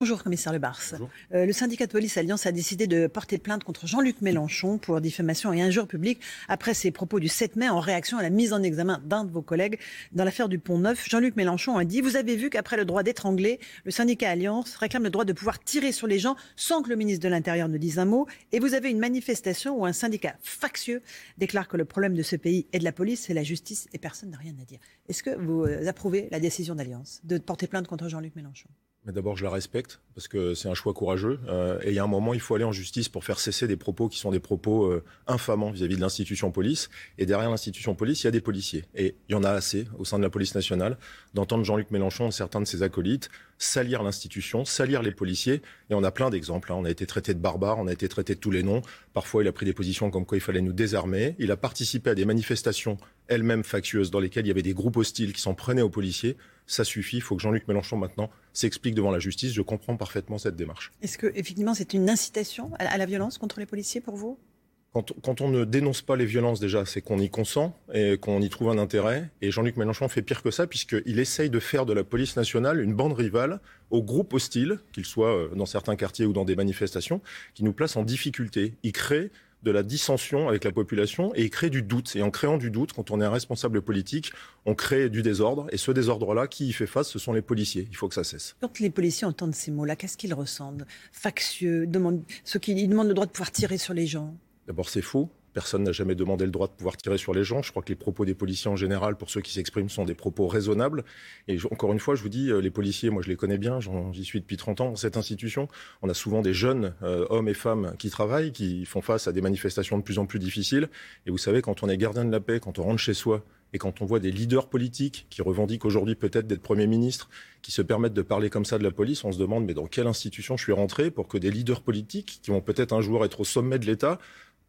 Bonjour, commissaire Le Bars. Euh, le syndicat de police Alliance a décidé de porter plainte contre Jean-Luc Mélenchon pour diffamation et injure publique après ses propos du 7 mai en réaction à la mise en examen d'un de vos collègues dans l'affaire du Pont Neuf. Jean-Luc Mélenchon a dit Vous avez vu qu'après le droit d'étrangler, le syndicat Alliance réclame le droit de pouvoir tirer sur les gens sans que le ministre de l'Intérieur ne dise un mot. Et vous avez une manifestation où un syndicat factieux déclare que le problème de ce pays est de la police et la justice et personne n'a rien à dire. Est-ce que vous euh, approuvez la décision d'Alliance de porter plainte contre Jean-Luc Mélenchon? Mais d'abord, je la respecte parce que c'est un choix courageux. Euh, et il y a un moment, il faut aller en justice pour faire cesser des propos qui sont des propos euh, infamants vis-à-vis de l'institution police. Et derrière l'institution police, il y a des policiers. Et il y en a assez au sein de la police nationale d'entendre Jean-Luc Mélenchon, certains de ses acolytes, salir l'institution, salir les policiers. Et on a plein d'exemples. Hein. On a été traité de barbares, on a été traité de tous les noms. Parfois, il a pris des positions comme quoi il fallait nous désarmer. Il a participé à des manifestations elles-mêmes factueuses dans lesquelles il y avait des groupes hostiles qui s'en prenaient aux policiers ça suffit. Il faut que Jean-Luc Mélenchon maintenant s'explique devant la justice. Je comprends parfaitement cette démarche. Est-ce que effectivement c'est une incitation à la violence contre les policiers pour vous? Quand, on ne dénonce pas les violences, déjà, c'est qu'on y consent et qu'on y trouve un intérêt. Et Jean-Luc Mélenchon fait pire que ça, puisqu'il essaye de faire de la police nationale une bande rivale aux groupes hostiles, qu'ils soient euh, dans certains quartiers ou dans des manifestations, qui nous placent en difficulté. Il crée de la dissension avec la population et il crée du doute. Et en créant du doute, quand on est un responsable politique, on crée du désordre. Et ce désordre-là, qui y fait face, ce sont les policiers. Il faut que ça cesse. Quand les policiers entendent ces mots-là, qu'est-ce qu'ils ressentent? Factieux, demandent, ceux qui demandent le droit de pouvoir tirer sur les gens? D'abord, c'est faux. Personne n'a jamais demandé le droit de pouvoir tirer sur les gens. Je crois que les propos des policiers en général, pour ceux qui s'expriment, sont des propos raisonnables. Et encore une fois, je vous dis, euh, les policiers, moi je les connais bien, j'y suis depuis 30 ans cette institution. On a souvent des jeunes euh, hommes et femmes qui travaillent, qui font face à des manifestations de plus en plus difficiles. Et vous savez, quand on est gardien de la paix, quand on rentre chez soi, et quand on voit des leaders politiques qui revendiquent aujourd'hui peut-être d'être Premier ministre, qui se permettent de parler comme ça de la police, on se demande mais dans quelle institution je suis rentré pour que des leaders politiques, qui vont peut-être un jour être au sommet de l'État,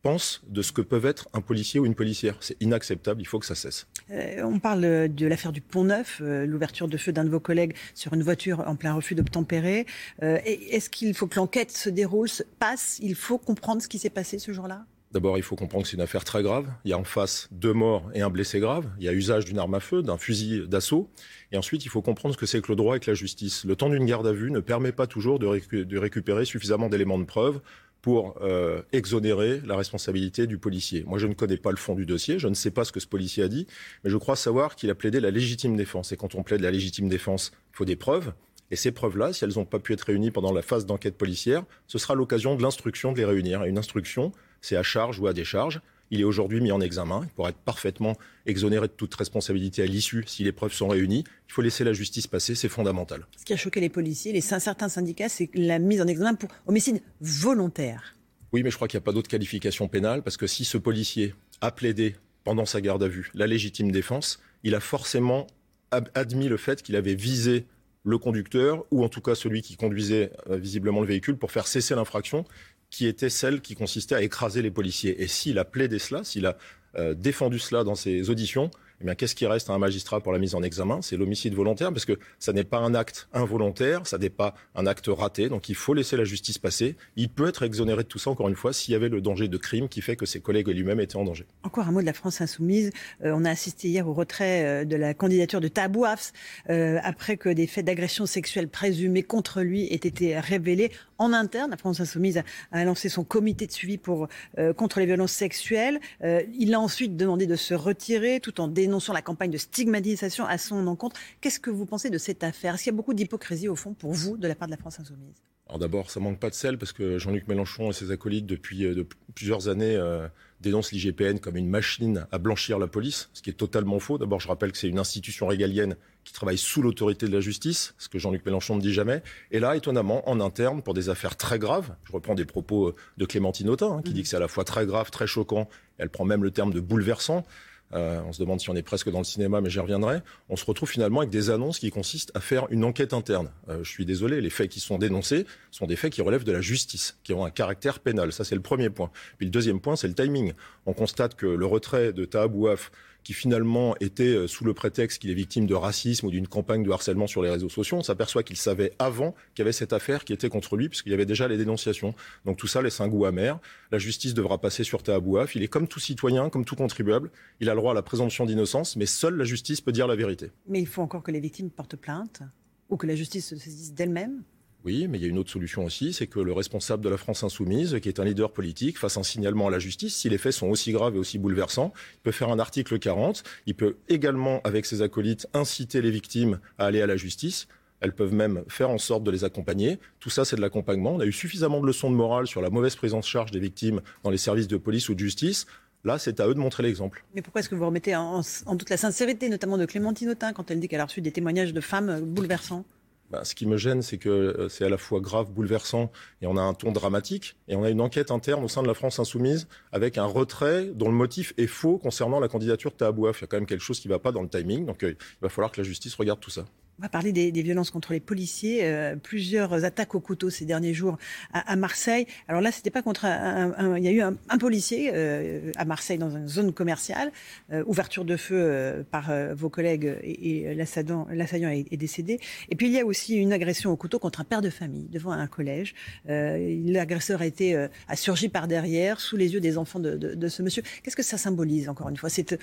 pensent de ce que peuvent être un policier ou une policière. C'est inacceptable, il faut que ça cesse. Euh, on parle de l'affaire du Pont Neuf, euh, l'ouverture de feu d'un de vos collègues sur une voiture en plein refus d'obtempérer. Euh, Est-ce qu'il faut que l'enquête se déroule, se passe? Il faut comprendre ce qui s'est passé ce jour-là? D'abord, il faut comprendre que c'est une affaire très grave. Il y a en face deux morts et un blessé grave. Il y a usage d'une arme à feu, d'un fusil d'assaut. Et ensuite, il faut comprendre ce que c'est que le droit et que la justice. Le temps d'une garde à vue ne permet pas toujours de, de récupérer suffisamment d'éléments de preuve pour euh, exonérer la responsabilité du policier. Moi, je ne connais pas le fond du dossier, je ne sais pas ce que ce policier a dit, mais je crois savoir qu'il a plaidé la légitime défense. Et quand on plaide la légitime défense, il faut des preuves. Et ces preuves-là, si elles n'ont pas pu être réunies pendant la phase d'enquête policière, ce sera l'occasion de l'instruction de les réunir. Et une instruction, c'est à charge ou à décharge. Il est aujourd'hui mis en examen. Il pourrait être parfaitement exonéré de toute responsabilité à l'issue si les preuves sont réunies. Il faut laisser la justice passer, c'est fondamental. Ce qui a choqué les policiers, les certains syndicats, c'est la mise en examen pour homicide volontaire. Oui, mais je crois qu'il n'y a pas d'autre qualification pénale parce que si ce policier a plaidé pendant sa garde à vue la légitime défense, il a forcément admis le fait qu'il avait visé le conducteur ou en tout cas celui qui conduisait euh, visiblement le véhicule pour faire cesser l'infraction qui était celle qui consistait à écraser les policiers. Et s'il a plaidé cela, s'il a euh, défendu cela dans ses auditions, eh bien, qu'est-ce qui reste à un magistrat pour la mise en examen? C'est l'homicide volontaire, parce que ça n'est pas un acte involontaire, ça n'est pas un acte raté, donc il faut laisser la justice passer. Il peut être exonéré de tout ça, encore une fois, s'il y avait le danger de crime qui fait que ses collègues et lui-même étaient en danger. Encore un mot de la France insoumise. Euh, on a assisté hier au retrait euh, de la candidature de Tabouafs, euh, après que des faits d'agression sexuelle présumés contre lui aient été révélés. En interne, la France insoumise a, lancé son comité de suivi pour, contre les violences sexuelles. il a ensuite demandé de se retirer tout en dénonçant dénonçant la campagne de stigmatisation à son encontre. Qu'est-ce que vous pensez de cette affaire? Est-ce qu'il y a beaucoup d'hypocrisie, au fond, pour vous, de la part de la France insoumise? Alors d'abord, ça manque pas de sel parce que Jean-Luc Mélenchon et ses acolytes depuis euh, plusieurs années euh, dénoncent l'IGPN comme une machine à blanchir la police, ce qui est totalement faux. D'abord, je rappelle que c'est une institution régalienne qui travaille sous l'autorité de la justice, ce que Jean-Luc Mélenchon ne dit jamais. Et là, étonnamment, en interne, pour des affaires très graves, je reprends des propos de Clémentine Autain, hein, qui mmh. dit que c'est à la fois très grave, très choquant, elle prend même le terme de bouleversant. Euh, on se demande si on est presque dans le cinéma, mais j'y reviendrai, on se retrouve finalement avec des annonces qui consistent à faire une enquête interne. Euh, je suis désolé, les faits qui sont dénoncés sont des faits qui relèvent de la justice, qui ont un caractère pénal. Ça, c'est le premier point. Puis le deuxième point, c'est le timing. On constate que le retrait de Tahabouaf qui finalement était euh, sous le prétexte qu'il est victime de racisme ou d'une campagne de harcèlement sur les réseaux sociaux, on s'aperçoit qu'il savait avant qu'il y avait cette affaire qui était contre lui, puisqu'il y avait déjà les dénonciations. Donc tout ça laisse un goût amer. La justice devra passer sur Tahabouaf. Il est comme tout citoyen, comme tout contribuable. Il a le droit à la présomption d'innocence, mais seule la justice peut dire la vérité. Mais il faut encore que les victimes portent plainte ou que la justice se saisisse d'elle-même oui, mais il y a une autre solution aussi, c'est que le responsable de la France insoumise, qui est un leader politique, fasse un signalement à la justice. Si les faits sont aussi graves et aussi bouleversants, il peut faire un article 40. Il peut également, avec ses acolytes, inciter les victimes à aller à la justice. Elles peuvent même faire en sorte de les accompagner. Tout ça, c'est de l'accompagnement. On a eu suffisamment de leçons de morale sur la mauvaise prise en charge des victimes dans les services de police ou de justice. Là, c'est à eux de montrer l'exemple. Mais pourquoi est-ce que vous remettez en, toute la sincérité, notamment de Clémentine Autain, quand elle dit qu'elle a reçu des témoignages de femmes bouleversants? Bah, ce qui me gêne, c'est que euh, c'est à la fois grave, bouleversant, et on a un ton dramatique, et on a une enquête interne au sein de la France insoumise avec un retrait dont le motif est faux concernant la candidature de Tahabouaf. Il y a quand même quelque chose qui ne va pas dans le timing, donc euh, il va falloir que la justice regarde tout ça. On va parler des, violences contre les policiers. Euh, plusieurs attaques au couteau ces derniers jours à, Marseille. Alors là, c'était pas contre un, Il y a eu un, policier euh, à Marseille dans une zone commerciale. Euh, ouverture de feu par vos collègues et, l'assaillant est, décédé. Et puis il y a aussi une agression au couteau contre un père de famille devant un collège. L'agresseur a été a surgi par derrière sous les yeux des enfants de, de ce monsieur. Qu'est-ce que ça symbolise encore une fois cette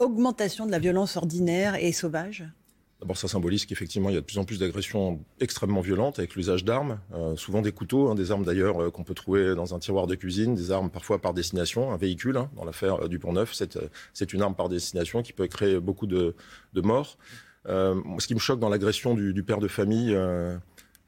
augmentation de la violence ordinaire et sauvage? D'abord, ça symbolise qu'effectivement, il y a de plus en plus d'agressions extrêmement violentes avec l'usage d'armes, euh, souvent des couteaux, hein, des armes d'ailleurs euh, qu'on peut trouver dans un tiroir de cuisine, des armes parfois par destination, un véhicule. Hein, dans l'affaire euh, du Pont-Neuf, c'est une arme par destination qui peut créer beaucoup de, morts. ce qui me choque dans l'agression du, père de famille,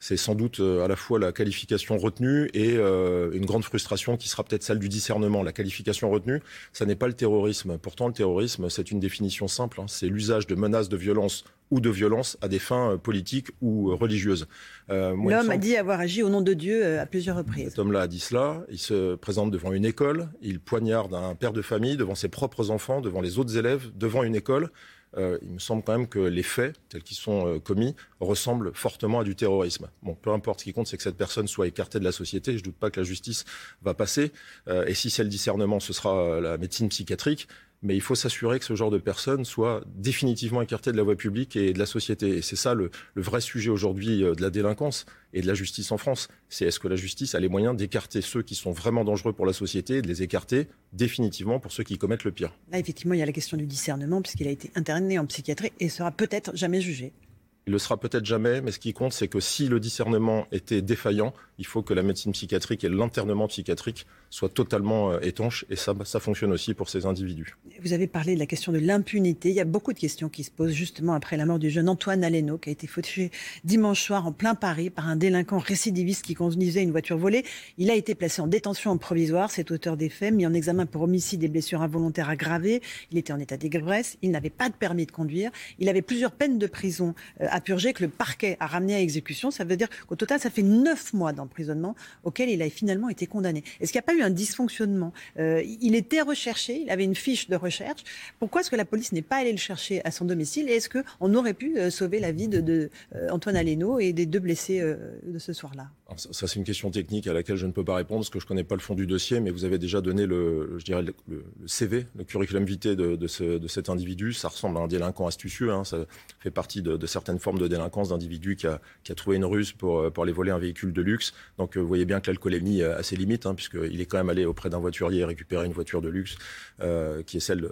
c'est sans doute à la fois la qualification retenue et une grande frustration qui sera peut-être celle du discernement. La qualification retenue, ça n'est pas le terrorisme. Pourtant, le terrorisme, c'est une définition simple. Hein. c'est l'usage de menaces de violence ou de violence à des fins euh, politiques ou euh, religieuses. Euh, L'homme a dit avoir agi au nom de Dieu à plusieurs reprises. Cet homme-là a dit cela. Il se présente devant une école. Il poignarde un père de famille devant ses propres enfants, devant les autres élèves, devant une école. Il me semble quand même que les faits, tels qu'ils sont commis, ressemblent fortement à du terrorisme. Bon, peu importe, ce qui compte, c'est que cette personne soit écartée de la société. Je ne doute pas que la justice va passer. et si c'est le discernement, ce sera la médecine psychiatrique mais il faut s'assurer que ce genre de personnes soient définitivement écartées de la voie publique et de la société. Et c'est ça le, vrai sujet aujourd'hui euh, de la délinquance et de la justice en France. C'est est-ce que la justice a les moyens d'écarter ceux qui sont vraiment dangereux pour la société et de les écarter définitivement pour ceux qui commettent le pire? Là, effectivement, il y a la question du discernement, puisqu'il a été interné en psychiatrie et sera peut-être jamais jugé. Il le sera peut-être jamais, mais ce qui compte, c'est que si le discernement était défaillant, il faut que la médecine psychiatrique et l'internement psychiatrique soient totalement euh, étanches, et ça, ça fonctionne aussi pour ces individus. Vous avez parlé de la question de l'impunité. Il y a beaucoup de questions qui se posent justement après la mort du jeune Antoine Aleno, qui a été fauché dimanche soir en plein Paris par un délinquant récidiviste qui conduisait une voiture volée. Il a été placé en détention en provisoire, cet auteur des faits, mis en examen pour homicide et blessures involontaires aggravées. Il était en état d'ivresse, il n'avait pas de permis de conduire, il avait plusieurs peines de prison euh, à purger que le parquet a ramené à exécution. Ça veut dire qu'au total, ça fait neuf mois d'emprisonnement auquel il a finalement été condamné. Est-ce qu'il n'y a pas eu un dysfonctionnement? Euh, Il était recherché, il avait une fiche de recherche. Pourquoi est-ce que la police n'est pas allée le chercher à son domicile Et est-ce qu'on aurait pu euh, sauver la vie de, de euh, Antoine Aleno et des deux blessés de ce soir-là? Ça, c'est une question technique à laquelle je ne peux pas répondre parce que je ne connais pas le fond du dossier, mais vous avez déjà donné le, je dirais, le, CV, le curriculum vitae de, de, ce, de, cet individu. Ça ressemble à un délinquant astucieux. Hein. Ça fait partie de, certaines formes de délinquance d'individus qui a, qui a trouvé une ruse pour, pour aller voler un véhicule de luxe. Donc vous voyez bien que l'alcoolémie a ses limites, hein, puisqu'il est quand même allé auprès d'un voiturier récupérer une voiture de luxe euh, qui est celle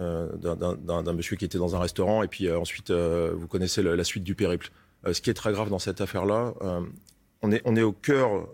euh, d'un monsieur qui était dans un restaurant. Et puis euh, ensuite, vous connaissez la suite du périple. ce qui est très grave dans cette affaire-là, on est, au cœur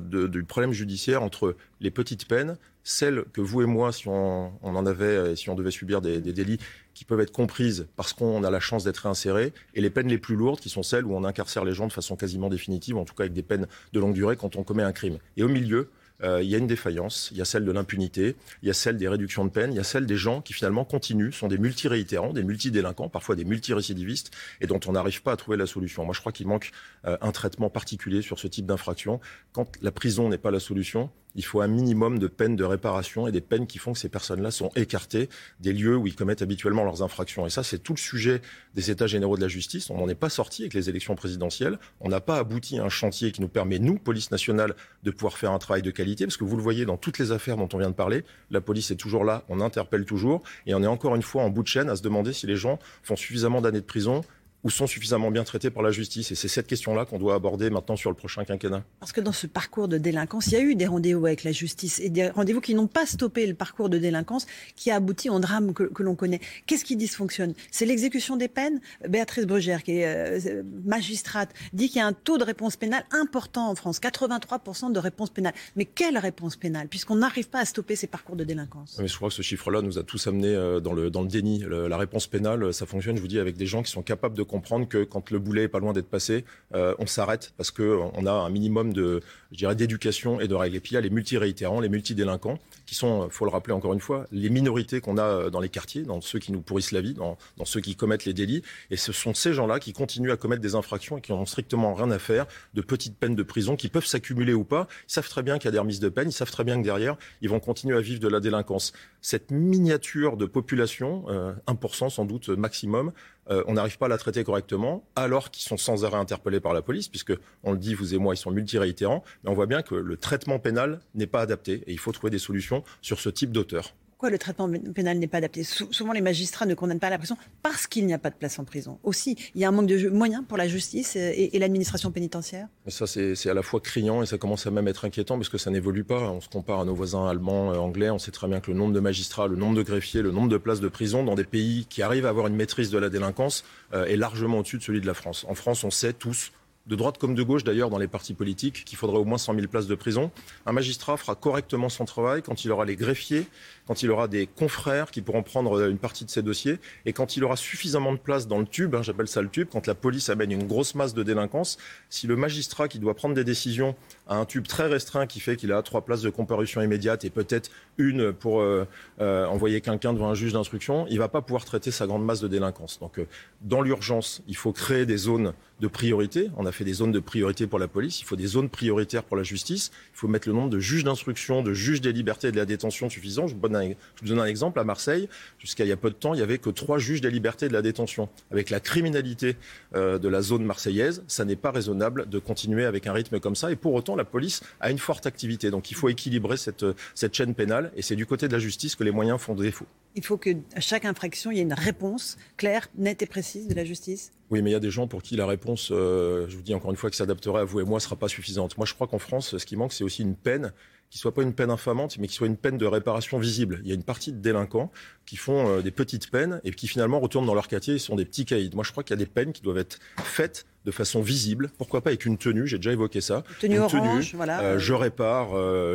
du problème judiciaire entre les petites peines, celles que vous et moi, si on, en avait, si on devait subir des, délits qui peuvent être comprises parce qu'on a la chance d'être réinséré, et les peines les plus lourdes, qui sont celles où on incarcère les gens de façon quasiment définitive, en tout cas avec des peines de longue durée quand on commet un crime. Et au milieu, euh, il y a une défaillance, il y a celle de l'impunité, il y a celle des réductions de peine, il y a celle des gens qui finalement continuent, sont des multiréitérants, des multidélinquants, parfois des multirécidivistes, et dont on n'arrive pas à trouver la solution. Moi, je crois qu'il manque euh, un traitement particulier sur ce type d'infraction. Quand la prison n'est pas la solution, il faut un minimum de peines de réparation et des peines qui font que ces personnes-là sont écartées des lieux où ils commettent habituellement leurs infractions. Et ça, c'est tout le sujet des États généraux de la justice. On n'en est pas sorti avec les élections présidentielles. On n'a pas abouti à un chantier qui nous permet, nous, police nationale, de pouvoir faire un travail de qualité. Parce que vous le voyez dans toutes les affaires dont on vient de parler, la police est toujours là, on interpelle toujours. Et on est encore une fois en bout de chaîne à se demander si les gens font suffisamment d'années de prison ou sont suffisamment bien traités par la justice Et c'est cette question-là qu'on doit aborder maintenant sur le prochain quinquennat. Parce que dans ce parcours de délinquance, il y a eu des rendez-vous avec la justice et des rendez-vous qui n'ont pas stoppé le parcours de délinquance qui a abouti au drame que, l'on connaît. Qu'est-ce qui dysfonctionne? C'est l'exécution des peines? Béatrice Brugère, qui est euh, magistrate, dit qu'il y a un taux de réponse pénale important en France, 83% de réponse pénale. Mais quelle réponse pénale? Puisqu'on n'arrive pas à stopper ces parcours de délinquance. Mais je crois que ce chiffre-là nous a tous amenés euh, dans le, dans le déni. la réponse pénale, ça fonctionne, je vous dis, avec des gens qui sont capables de comprendre que quand le boulet est pas loin d'être passé, euh, on s'arrête parce qu'on a un minimum de, je dirais, d'éducation et de règles. Et puis il y a les multiréitérants, les multidélinquants, qui sont, faut le rappeler encore une fois, les minorités qu'on a euh, dans les quartiers, dans ceux qui nous pourrissent la vie, dans, ceux qui commettent les délits. Et ce sont ces gens-là qui continuent à commettre des infractions et qui n'ont strictement rien à faire de petites peines de prison qui peuvent s'accumuler ou pas. Ils savent très bien qu'il y a des remises de peine, ils savent très bien que derrière, ils vont continuer à vivre de la délinquance. Cette miniature de population, 1% euh, sans doute maximum, euh, on n'arrive pas à la traiter correctement, alors qu'ils sont sans arrêt interpellés par la police, puisque on le dit, vous et moi, ils sont multiréitérants, mais on voit bien que le traitement pénal n'est pas adapté et il faut trouver des solutions sur ce type d'auteur le traitement pénal n'est pas adapté? Souvent, les magistrats ne condamnent pas la prison parce qu'il n'y a pas de place en prison. Aussi, il y a un manque de moyens pour la justice et, l'administration pénitentiaire? ça, c'est à la fois criant et ça commence à même être inquiétant parce que ça n'évolue pas. On se compare à nos voisins allemands, euh, anglais. On sait très bien que le nombre de magistrats, le nombre de greffiers, le nombre de places de prison dans des pays qui arrivent à avoir une maîtrise de la délinquance euh, est largement au-dessus de celui de la France. En France, on sait tous de droite comme de gauche d'ailleurs dans les partis politiques, qu'il faudrait au moins 100 000 places de prison. Un magistrat fera correctement son travail quand il aura les greffiers, quand il aura des confrères qui pourront prendre euh, une partie de ses dossiers, et quand il aura suffisamment de place dans le tube, hein, j'appelle ça le tube, quand la police amène une grosse masse de délinquance, si le magistrat qui doit prendre des décisions a un tube très restreint qui fait qu'il a trois places de comparution immédiate et peut-être une pour euh, euh, envoyer quelqu'un devant un juge d'instruction, il ne va pas pouvoir traiter sa grande masse de délinquance. Donc, dans l'urgence, il faut créer des zones de priorité. On a fait des zones de priorité pour la police. Il faut des zones prioritaires pour la justice. Il faut mettre le nombre de juges d'instruction, de juges des libertés et de la détention suffisant. Je vous donne un, exemple. À Marseille, jusqu'à il y a peu de temps, il n'y avait que trois juges des libertés et de la détention. Avec la criminalité euh, de la zone marseillaise, ça n'est pas raisonnable de continuer avec un rythme comme ça. Et pour autant, la police a une forte activité. Donc il faut équilibrer cette, cette chaîne pénale. Et c'est du côté de la justice que les moyens font défaut. Il faut que à chaque infraction, il y ait une réponse claire, nette et précise de la justice oui, mais il y a des gens pour qui la réponse, euh, je vous dis encore une fois, qui s'adapterait à vous et moi, sera pas suffisante. Moi, je crois qu'en France, ce qui manque, c'est aussi une peine qui soit pas une peine infamante, mais qui soit une peine de réparation visible. Il y a une partie de délinquants qui font euh, des petites peines et qui finalement retournent dans leur quartier et sont des petits caïds. Moi, je crois qu'il y a des peines qui doivent être faites de façon visible. Pourquoi pas avec une tenue J'ai déjà évoqué ça. Tenue une orange, tenue, voilà. Euh, je répare,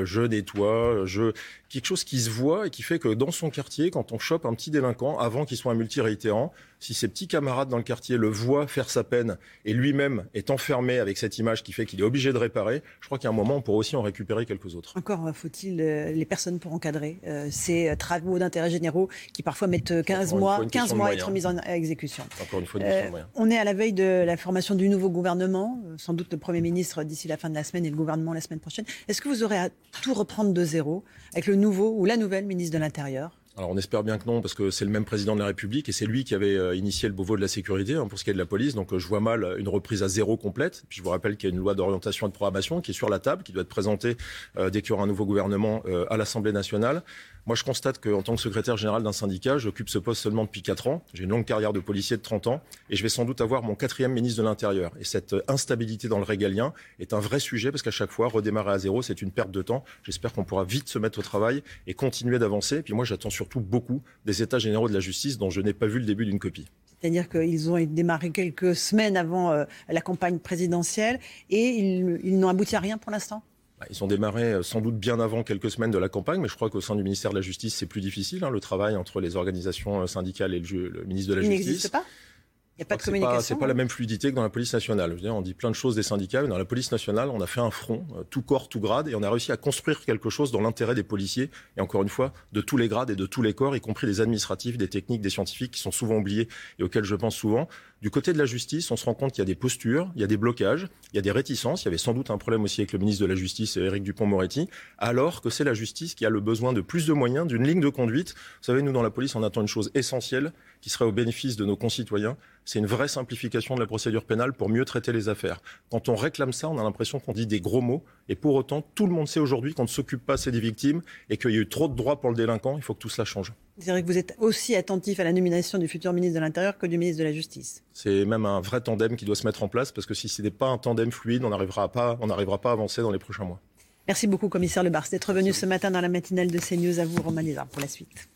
je nettoie, je quelque chose qui se voit et qui fait que dans son quartier, quand on chope un petit délinquant, avant qu'il soit un multiréitérant, si ses petits camarades dans le quartier le voient faire sa peine et lui-même est enfermé avec cette image qui fait qu'il est obligé de réparer, je crois qu'à un moment, on pourra aussi en récupérer quelques autres. Encore euh, faut-il euh, les personnes pour encadrer euh, ces travaux d'intérêt généraux qui parfois mettent 15 mois, 15 mois à être mis en exécution. Encore une fois, on est à la veille de la formation du nouveau gouvernement, sans doute le Premier ministre d'ici la fin de la semaine et le gouvernement la semaine prochaine. Est-ce que vous aurez à tout reprendre de zéro avec le nouveau ou la nouvelle ministre de l'Intérieur? Alors on espère bien que non, parce que c'est le même président de la République et c'est lui qui avait euh, initié le Beauvau de la sécurité hein, pour ce qui est de la police. Donc euh, je vois mal une reprise à zéro complète. Puis je vous rappelle qu'il y a une loi d'orientation et de programmation qui est sur la table, qui doit être présentée euh, dès qu'il y aura un nouveau gouvernement à l'Assemblée nationale. Moi, je constate qu'en tant que secrétaire général d'un syndicat, j'occupe ce poste seulement depuis 4 ans. J'ai une longue carrière de policier de 30 ans et je vais sans doute avoir mon quatrième ministre de l'Intérieur. Et cette instabilité dans le régalien est un vrai sujet parce qu'à chaque fois, redémarrer à zéro, c'est une perte de temps. J'espère qu'on pourra vite se mettre au travail et continuer d'avancer. Et puis moi, j'attends surtout beaucoup des États généraux de la justice dont je n'ai pas vu le début d'une copie. C'est-à-dire qu'ils ont démarré quelques semaines avant euh, la campagne présidentielle et ils n'ont abouti à rien pour l'instant? Ils ont démarré euh, sans doute bien avant quelques semaines de la campagne, mais je crois qu'au sein du ministère de la Justice, c'est plus difficile, hein, le travail entre les organisations euh, syndicales et le, ministre de la Il Justice. n'existe pas? Il n'y a pas de communication. C'est pas, pas la même fluidité que dans la police nationale. Je veux dire, on dit plein de choses des syndicats, mais dans la police nationale, on a fait un front, euh, tout corps, tout grade, et on a réussi à construire quelque chose dans l'intérêt des policiers, et encore une fois, de tous les grades et de tous les corps, y compris les administratifs, des techniques, des scientifiques, qui sont souvent oubliés et auxquels je pense souvent. Du côté de la justice, on se rend compte qu'il y a des postures, il y a des blocages, il y a des réticences. Il y avait sans doute un problème aussi avec le ministre de la Justice, Éric Dupont-Moretti, alors que c'est la justice qui a le besoin de plus de moyens, d'une ligne de conduite. Vous savez, nous, dans la police, on attend une chose essentielle qui serait au bénéfice de nos concitoyens. C'est une vraie simplification de la procédure pénale pour mieux traiter les affaires. Quand on réclame ça, on a l'impression qu'on dit des gros mots. Et pour autant, tout le monde sait aujourd'hui qu'on ne s'occupe pas assez des victimes et qu'il y a eu trop de droits pour le délinquant. Il faut que tout cela change. C'est vrai que vous êtes aussi attentif à la nomination du futur ministre de l'Intérieur que du ministre de la Justice. C'est même un vrai tandem qui doit se mettre en place parce que si ce n'est pas un tandem fluide, on n'arrivera pas, on n'arrivera pas à avancer dans les prochains mois. Merci beaucoup, commissaire Lebars, d'être venu ce matin dans la matinale de CNews. À vous, Romain pour la suite.